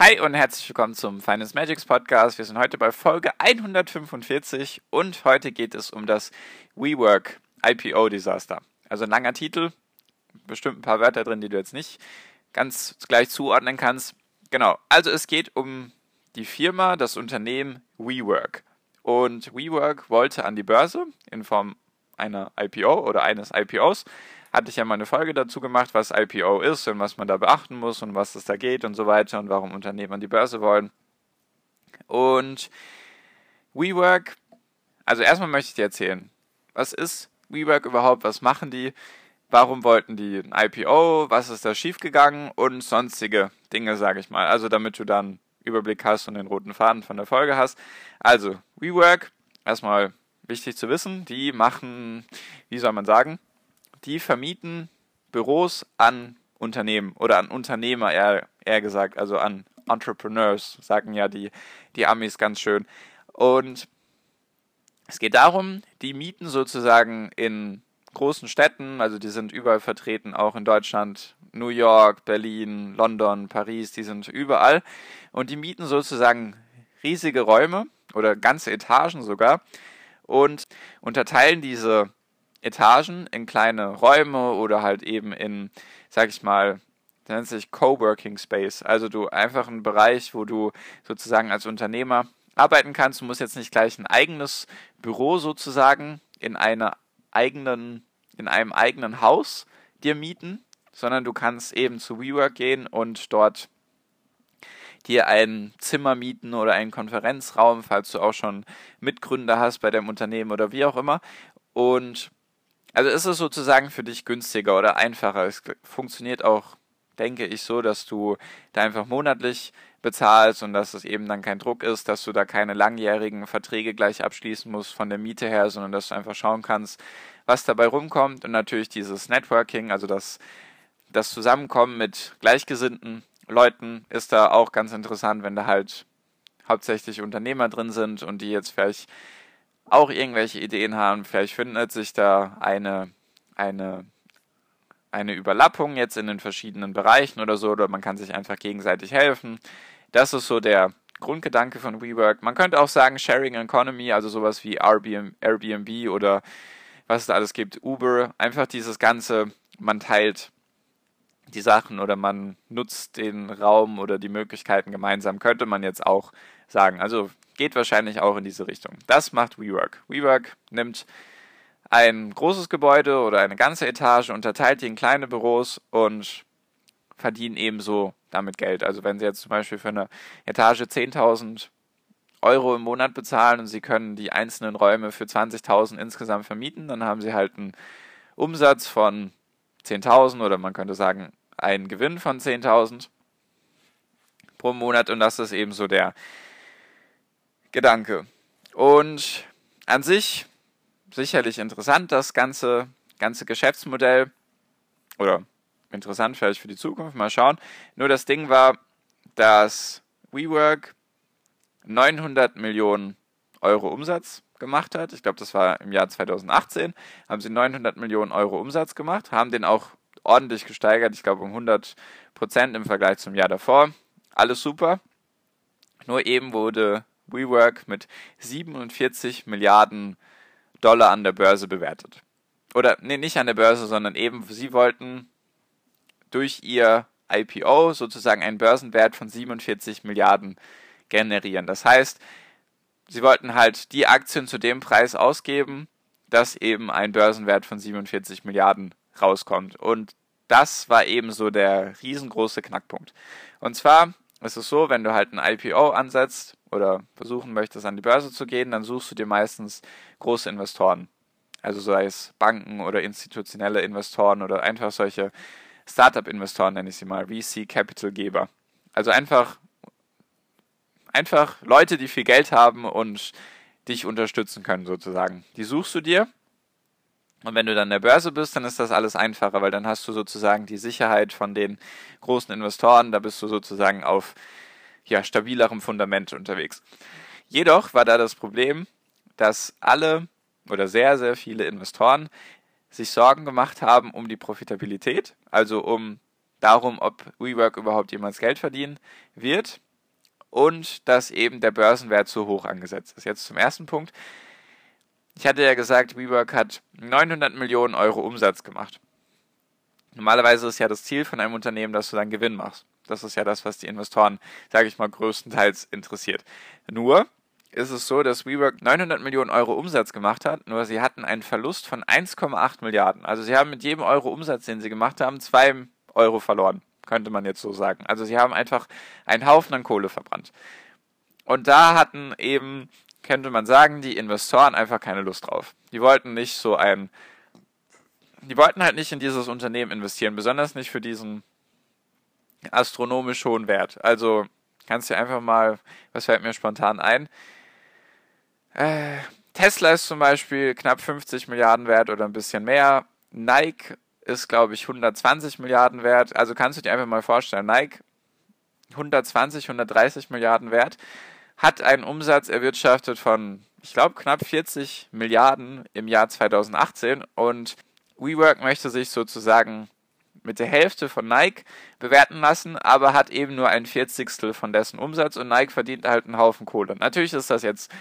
Hi und herzlich willkommen zum Finance Magics Podcast. Wir sind heute bei Folge 145 und heute geht es um das WeWork IPO Desaster. Also ein langer Titel, bestimmt ein paar Wörter drin, die du jetzt nicht ganz gleich zuordnen kannst. Genau, also es geht um die Firma, das Unternehmen WeWork. Und WeWork wollte an die Börse in Form einer IPO oder eines IPOs hatte ich ja mal eine Folge dazu gemacht, was IPO ist und was man da beachten muss und was es da geht und so weiter und warum Unternehmen an die Börse wollen. Und WeWork, also erstmal möchte ich dir erzählen, was ist WeWork überhaupt, was machen die, warum wollten die ein IPO, was ist da schiefgegangen und sonstige Dinge, sage ich mal. Also damit du dann Überblick hast und den roten Faden von der Folge hast. Also, WeWork, erstmal wichtig zu wissen, die machen, wie soll man sagen, die vermieten Büros an Unternehmen oder an Unternehmer, eher, eher gesagt, also an Entrepreneurs, sagen ja die, die Amis ganz schön. Und es geht darum, die mieten sozusagen in großen Städten, also die sind überall vertreten, auch in Deutschland, New York, Berlin, London, Paris, die sind überall. Und die mieten sozusagen riesige Räume oder ganze Etagen sogar und unterteilen diese Etagen in kleine Räume oder halt eben in, sag ich mal, nennt sich Coworking Space. Also du einfach einen Bereich, wo du sozusagen als Unternehmer arbeiten kannst. Du musst jetzt nicht gleich ein eigenes Büro sozusagen in einer eigenen, in einem eigenen Haus dir mieten, sondern du kannst eben zu WeWork gehen und dort dir ein Zimmer mieten oder einen Konferenzraum, falls du auch schon Mitgründer hast bei deinem Unternehmen oder wie auch immer. Und also ist es sozusagen für dich günstiger oder einfacher. Es funktioniert auch, denke ich, so, dass du da einfach monatlich bezahlst und dass es eben dann kein Druck ist, dass du da keine langjährigen Verträge gleich abschließen musst von der Miete her, sondern dass du einfach schauen kannst, was dabei rumkommt und natürlich dieses Networking, also das, das Zusammenkommen mit gleichgesinnten Leuten ist da auch ganz interessant, wenn da halt hauptsächlich Unternehmer drin sind und die jetzt vielleicht auch irgendwelche Ideen haben. Vielleicht findet sich da eine, eine, eine Überlappung jetzt in den verschiedenen Bereichen oder so, oder man kann sich einfach gegenseitig helfen. Das ist so der Grundgedanke von WeWork. Man könnte auch sagen Sharing Economy, also sowas wie Airbnb oder was es da alles gibt, Uber. Einfach dieses Ganze, man teilt die Sachen oder man nutzt den Raum oder die Möglichkeiten gemeinsam, könnte man jetzt auch sagen. Also geht wahrscheinlich auch in diese Richtung. Das macht WeWork. WeWork nimmt ein großes Gebäude oder eine ganze Etage, unterteilt die in kleine Büros und verdienen ebenso damit Geld. Also wenn Sie jetzt zum Beispiel für eine Etage 10.000 Euro im Monat bezahlen und Sie können die einzelnen Räume für 20.000 insgesamt vermieten, dann haben Sie halt einen Umsatz von 10.000 oder man könnte sagen einen Gewinn von 10.000 pro Monat und das ist eben so der Gedanke. Und an sich sicherlich interessant, das ganze, ganze Geschäftsmodell. Oder interessant vielleicht für die Zukunft, mal schauen. Nur das Ding war, dass WeWork 900 Millionen Euro Umsatz gemacht hat. Ich glaube, das war im Jahr 2018. Haben sie 900 Millionen Euro Umsatz gemacht, haben den auch ordentlich gesteigert. Ich glaube, um 100 Prozent im Vergleich zum Jahr davor. Alles super. Nur eben wurde WeWork mit 47 Milliarden Dollar an der Börse bewertet. Oder nee, nicht an der Börse, sondern eben, sie wollten durch ihr IPO sozusagen einen Börsenwert von 47 Milliarden generieren. Das heißt, sie wollten halt die Aktien zu dem Preis ausgeben, dass eben ein Börsenwert von 47 Milliarden rauskommt. Und das war eben so der riesengroße Knackpunkt. Und zwar ist es so, wenn du halt ein IPO ansetzt, oder versuchen möchtest, an die Börse zu gehen, dann suchst du dir meistens große Investoren. Also sei es Banken oder institutionelle Investoren oder einfach solche Startup-Investoren, nenne ich sie mal, VC-Capital-Geber. Also einfach, einfach Leute, die viel Geld haben und dich unterstützen können, sozusagen. Die suchst du dir. Und wenn du dann der Börse bist, dann ist das alles einfacher, weil dann hast du sozusagen die Sicherheit von den großen Investoren. Da bist du sozusagen auf ja, stabilerem Fundament unterwegs. Jedoch war da das Problem, dass alle oder sehr, sehr viele Investoren sich Sorgen gemacht haben um die Profitabilität, also um darum, ob WeWork überhaupt jemals Geld verdienen wird und dass eben der Börsenwert zu hoch angesetzt ist. Jetzt zum ersten Punkt. Ich hatte ja gesagt, WeWork hat 900 Millionen Euro Umsatz gemacht. Normalerweise ist ja das Ziel von einem Unternehmen, dass du dann Gewinn machst. Das ist ja das, was die Investoren, sage ich mal, größtenteils interessiert. Nur ist es so, dass WeWork 900 Millionen Euro Umsatz gemacht hat, nur sie hatten einen Verlust von 1,8 Milliarden. Also sie haben mit jedem Euro Umsatz, den sie gemacht haben, zwei Euro verloren, könnte man jetzt so sagen. Also sie haben einfach einen Haufen an Kohle verbrannt. Und da hatten eben, könnte man sagen, die Investoren einfach keine Lust drauf. Die wollten nicht so ein, die wollten halt nicht in dieses Unternehmen investieren, besonders nicht für diesen astronomisch hohen Wert. Also kannst du einfach mal, was fällt mir spontan ein? Äh, Tesla ist zum Beispiel knapp 50 Milliarden wert oder ein bisschen mehr. Nike ist, glaube ich, 120 Milliarden wert. Also kannst du dir einfach mal vorstellen, Nike 120, 130 Milliarden wert, hat einen Umsatz erwirtschaftet von, ich glaube, knapp 40 Milliarden im Jahr 2018 und WeWork möchte sich sozusagen mit der Hälfte von Nike bewerten lassen, aber hat eben nur ein Vierzigstel von dessen Umsatz und Nike verdient halt einen Haufen Kohle. Natürlich ist das jetzt,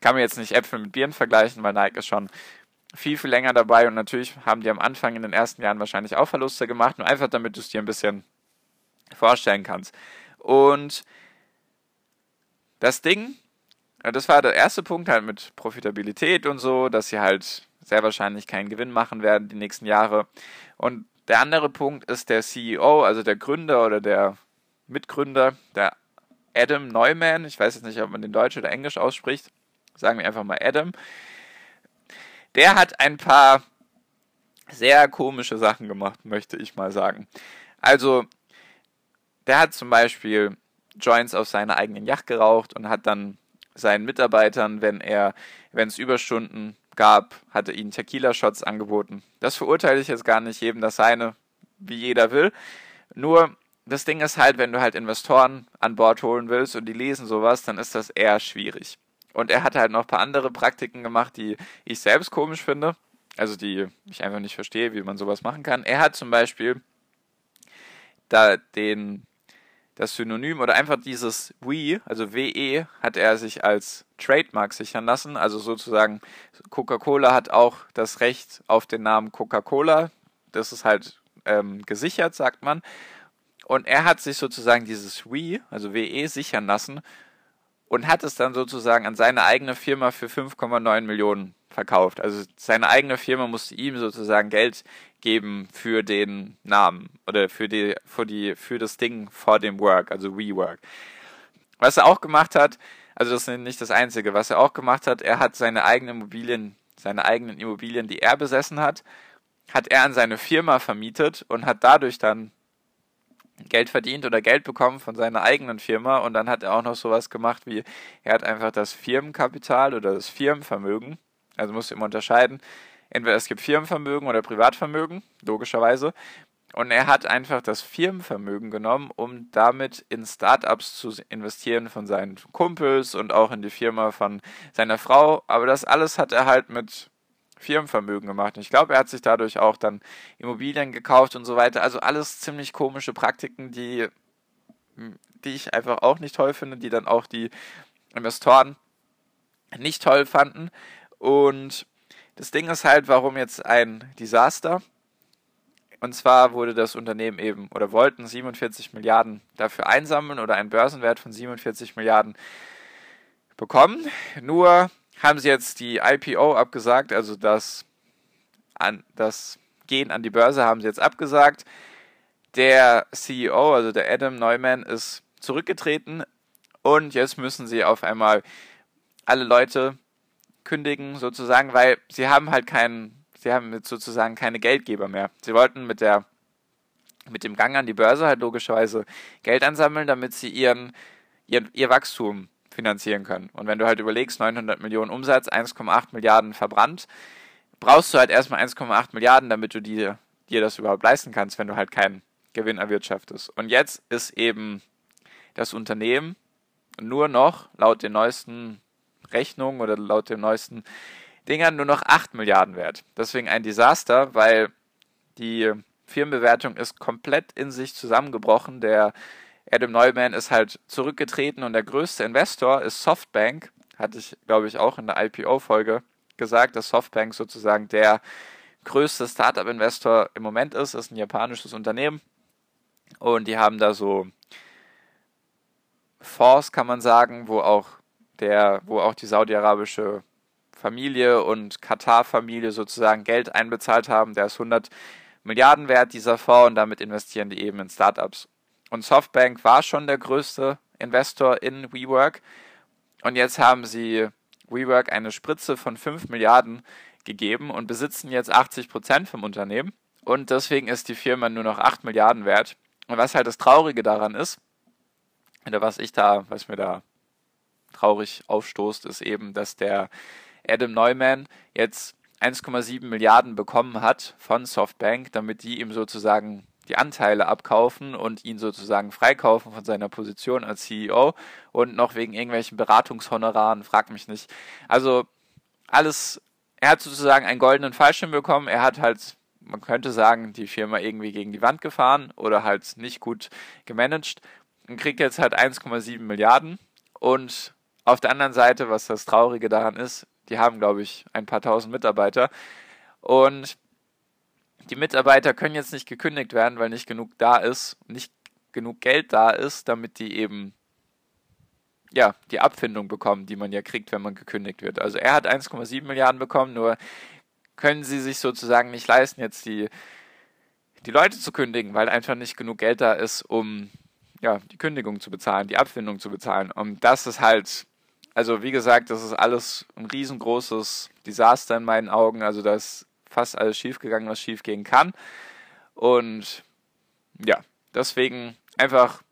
kann man jetzt nicht Äpfel mit Bieren vergleichen, weil Nike ist schon viel, viel länger dabei und natürlich haben die am Anfang in den ersten Jahren wahrscheinlich auch Verluste gemacht, nur einfach damit du es dir ein bisschen vorstellen kannst. Und das Ding, das war der erste Punkt halt mit Profitabilität und so, dass sie halt sehr wahrscheinlich keinen Gewinn machen werden die nächsten Jahre. Und der andere Punkt ist der CEO, also der Gründer oder der Mitgründer, der Adam Neumann. Ich weiß jetzt nicht, ob man den Deutsch oder Englisch ausspricht. Sagen wir einfach mal Adam. Der hat ein paar sehr komische Sachen gemacht, möchte ich mal sagen. Also, der hat zum Beispiel Joints auf seiner eigenen Yacht geraucht und hat dann seinen Mitarbeitern, wenn er, wenn es Überstunden gab, hatte ihnen Tequila-Shots angeboten. Das verurteile ich jetzt gar nicht, jedem das seine, wie jeder will. Nur, das Ding ist halt, wenn du halt Investoren an Bord holen willst und die lesen sowas, dann ist das eher schwierig. Und er hat halt noch ein paar andere Praktiken gemacht, die ich selbst komisch finde. Also die ich einfach nicht verstehe, wie man sowas machen kann. Er hat zum Beispiel da den das Synonym oder einfach dieses We, also WE, hat er sich als Trademark sichern lassen. Also sozusagen, Coca-Cola hat auch das Recht auf den Namen Coca-Cola. Das ist halt ähm, gesichert, sagt man. Und er hat sich sozusagen dieses We, also WE, sichern lassen und hat es dann sozusagen an seine eigene Firma für 5,9 Millionen verkauft. Also seine eigene Firma musste ihm sozusagen Geld geben für den Namen oder für die, für die, für das Ding vor dem Work, also WeWork. Was er auch gemacht hat, also das ist nicht das Einzige, was er auch gemacht hat, er hat seine eigenen Immobilien, seine eigenen Immobilien, die er besessen hat, hat er an seine Firma vermietet und hat dadurch dann Geld verdient oder Geld bekommen von seiner eigenen Firma und dann hat er auch noch sowas gemacht wie, er hat einfach das Firmenkapital oder das Firmenvermögen, also muss immer unterscheiden, entweder es gibt Firmenvermögen oder Privatvermögen, logischerweise, und er hat einfach das Firmenvermögen genommen, um damit in Startups zu investieren von seinen Kumpels und auch in die Firma von seiner Frau. Aber das alles hat er halt mit Firmenvermögen gemacht. Und ich glaube, er hat sich dadurch auch dann Immobilien gekauft und so weiter. Also alles ziemlich komische Praktiken, die, die ich einfach auch nicht toll finde, die dann auch die Investoren nicht toll fanden. Und das Ding ist halt, warum jetzt ein Desaster? Und zwar wurde das Unternehmen eben oder wollten 47 Milliarden dafür einsammeln oder einen Börsenwert von 47 Milliarden bekommen. Nur haben sie jetzt die IPO abgesagt, also das, an, das Gehen an die Börse haben sie jetzt abgesagt. Der CEO, also der Adam Neumann, ist zurückgetreten und jetzt müssen sie auf einmal alle Leute kündigen, sozusagen, weil sie haben halt keinen, sie haben sozusagen keine Geldgeber mehr. Sie wollten mit der mit dem Gang an die Börse halt logischerweise Geld ansammeln, damit sie ihren, ihr, ihr Wachstum finanzieren können. Und wenn du halt überlegst, 900 Millionen Umsatz, 1,8 Milliarden verbrannt, brauchst du halt erstmal 1,8 Milliarden, damit du dir, dir das überhaupt leisten kannst, wenn du halt keinen Gewinn erwirtschaftest. Und jetzt ist eben das Unternehmen nur noch laut den neuesten Rechnungen oder laut den neuesten Dingern nur noch 8 Milliarden wert. Deswegen ein Desaster, weil die Firmenbewertung ist komplett in sich zusammengebrochen. Der Adam Neumann ist halt zurückgetreten und der größte Investor ist Softbank. Hatte ich, glaube ich, auch in der IPO-Folge gesagt, dass Softbank sozusagen der größte Startup-Investor im Moment ist. Das ist ein japanisches Unternehmen. Und die haben da so Fonds, kann man sagen, wo auch der, wo auch die saudi-arabische Familie und Katar-Familie sozusagen Geld einbezahlt haben. Der ist 100 Milliarden wert, dieser Fonds, und damit investieren die eben in Startups. Und Softbank war schon der größte Investor in WeWork. Und jetzt haben sie WeWork eine Spritze von 5 Milliarden gegeben und besitzen jetzt 80 Prozent vom Unternehmen. Und deswegen ist die Firma nur noch 8 Milliarden wert. Und was halt das Traurige daran ist, oder was ich da, was mir da traurig aufstoßt, ist eben, dass der Adam Neumann jetzt 1,7 Milliarden bekommen hat von Softbank, damit die ihm sozusagen die Anteile abkaufen und ihn sozusagen freikaufen von seiner Position als CEO und noch wegen irgendwelchen Beratungshonoraren, frag mich nicht. Also alles, er hat sozusagen einen goldenen Fallschirm bekommen, er hat halt, man könnte sagen, die Firma irgendwie gegen die Wand gefahren oder halt nicht gut gemanagt und kriegt jetzt halt 1,7 Milliarden und auf der anderen Seite, was das Traurige daran ist, die haben, glaube ich, ein paar tausend Mitarbeiter und die Mitarbeiter können jetzt nicht gekündigt werden, weil nicht genug da ist, nicht genug Geld da ist, damit die eben ja, die Abfindung bekommen, die man ja kriegt, wenn man gekündigt wird. Also er hat 1,7 Milliarden bekommen, nur können sie sich sozusagen nicht leisten, jetzt die, die Leute zu kündigen, weil einfach nicht genug Geld da ist, um ja, die Kündigung zu bezahlen, die Abfindung zu bezahlen. Und das ist halt, also wie gesagt, das ist alles ein riesengroßes Desaster in meinen Augen. Also das fast alles schiefgegangen, was schiefgehen kann. Und ja, deswegen einfach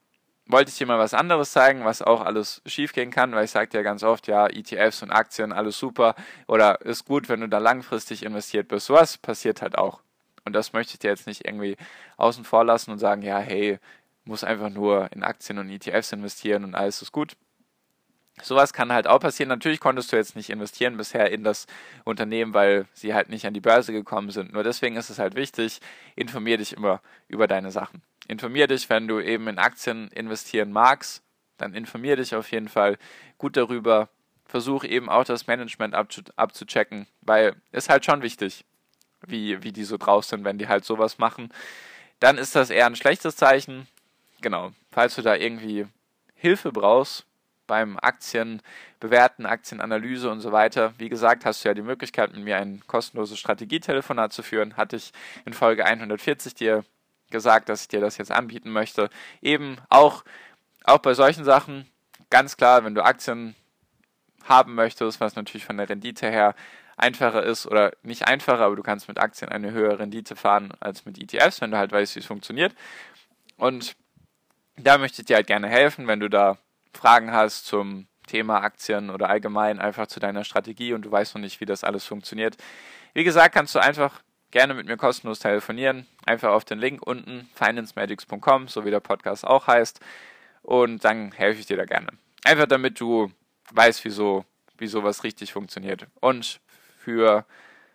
wollte ich dir mal was anderes zeigen, was auch alles schiefgehen kann, weil ich sage ja ganz oft, ja, ETFs und Aktien, alles super oder ist gut, wenn du da langfristig investiert bist. Sowas passiert halt auch. Und das möchte ich dir jetzt nicht irgendwie außen vor lassen und sagen, ja, hey, muss einfach nur in Aktien und ETFs investieren und alles ist gut. Sowas kann halt auch passieren. Natürlich konntest du jetzt nicht investieren bisher in das Unternehmen, weil sie halt nicht an die Börse gekommen sind. Nur deswegen ist es halt wichtig, informier dich immer über deine Sachen. Informier dich, wenn du eben in Aktien investieren magst, dann informier dich auf jeden Fall gut darüber. Versuch eben auch das Management abzuchecken, weil es halt schon wichtig, wie, wie die so drauf sind, wenn die halt sowas machen. Dann ist das eher ein schlechtes Zeichen. Genau. Falls du da irgendwie Hilfe brauchst, beim Aktien bewerten, Aktienanalyse und so weiter. Wie gesagt, hast du ja die Möglichkeit, mit mir ein kostenloses Strategietelefonat zu führen. Hatte ich in Folge 140 dir gesagt, dass ich dir das jetzt anbieten möchte. Eben auch, auch bei solchen Sachen, ganz klar, wenn du Aktien haben möchtest, was natürlich von der Rendite her einfacher ist oder nicht einfacher, aber du kannst mit Aktien eine höhere Rendite fahren als mit ETFs, wenn du halt weißt, wie es funktioniert. Und da möchte ich dir halt gerne helfen, wenn du da Fragen hast zum Thema Aktien oder allgemein einfach zu deiner Strategie und du weißt noch nicht, wie das alles funktioniert. Wie gesagt, kannst du einfach gerne mit mir kostenlos telefonieren. Einfach auf den Link unten, financemagics.com, so wie der Podcast auch heißt. Und dann helfe ich dir da gerne. Einfach damit du weißt, wieso, wie sowas richtig funktioniert. Und für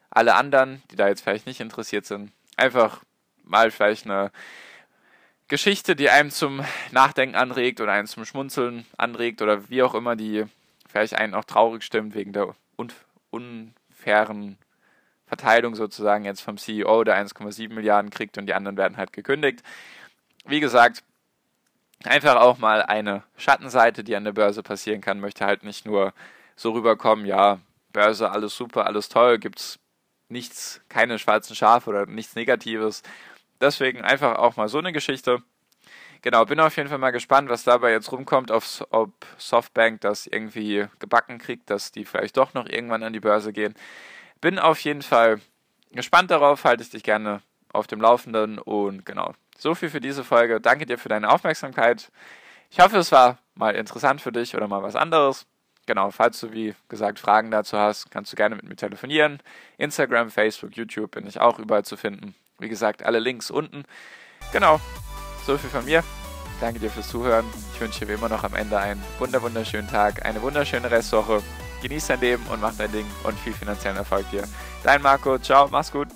alle anderen, die da jetzt vielleicht nicht interessiert sind, einfach mal vielleicht eine Geschichte, die einem zum Nachdenken anregt oder einen zum Schmunzeln anregt oder wie auch immer, die vielleicht einen auch traurig stimmt wegen der unfairen Verteilung sozusagen jetzt vom CEO, der 1,7 Milliarden kriegt und die anderen werden halt gekündigt. Wie gesagt, einfach auch mal eine Schattenseite, die an der Börse passieren kann, möchte halt nicht nur so rüberkommen, ja, Börse, alles super, alles toll, gibt's nichts, keine schwarzen Schafe oder nichts Negatives, Deswegen einfach auch mal so eine Geschichte. Genau, bin auf jeden Fall mal gespannt, was dabei jetzt rumkommt, ob Softbank das irgendwie gebacken kriegt, dass die vielleicht doch noch irgendwann an die Börse gehen. Bin auf jeden Fall gespannt darauf, halte ich dich gerne auf dem Laufenden und genau, so viel für diese Folge. Danke dir für deine Aufmerksamkeit. Ich hoffe, es war mal interessant für dich oder mal was anderes. Genau, falls du, wie gesagt, Fragen dazu hast, kannst du gerne mit mir telefonieren. Instagram, Facebook, YouTube bin ich auch überall zu finden. Wie gesagt, alle Links unten. Genau, so viel von mir. Danke dir fürs Zuhören. Ich wünsche dir wie immer noch am Ende einen wunderschönen Tag, eine wunderschöne Restwoche. Genieß dein Leben und mach dein Ding und viel finanziellen Erfolg dir. Dein Marco, ciao, mach's gut.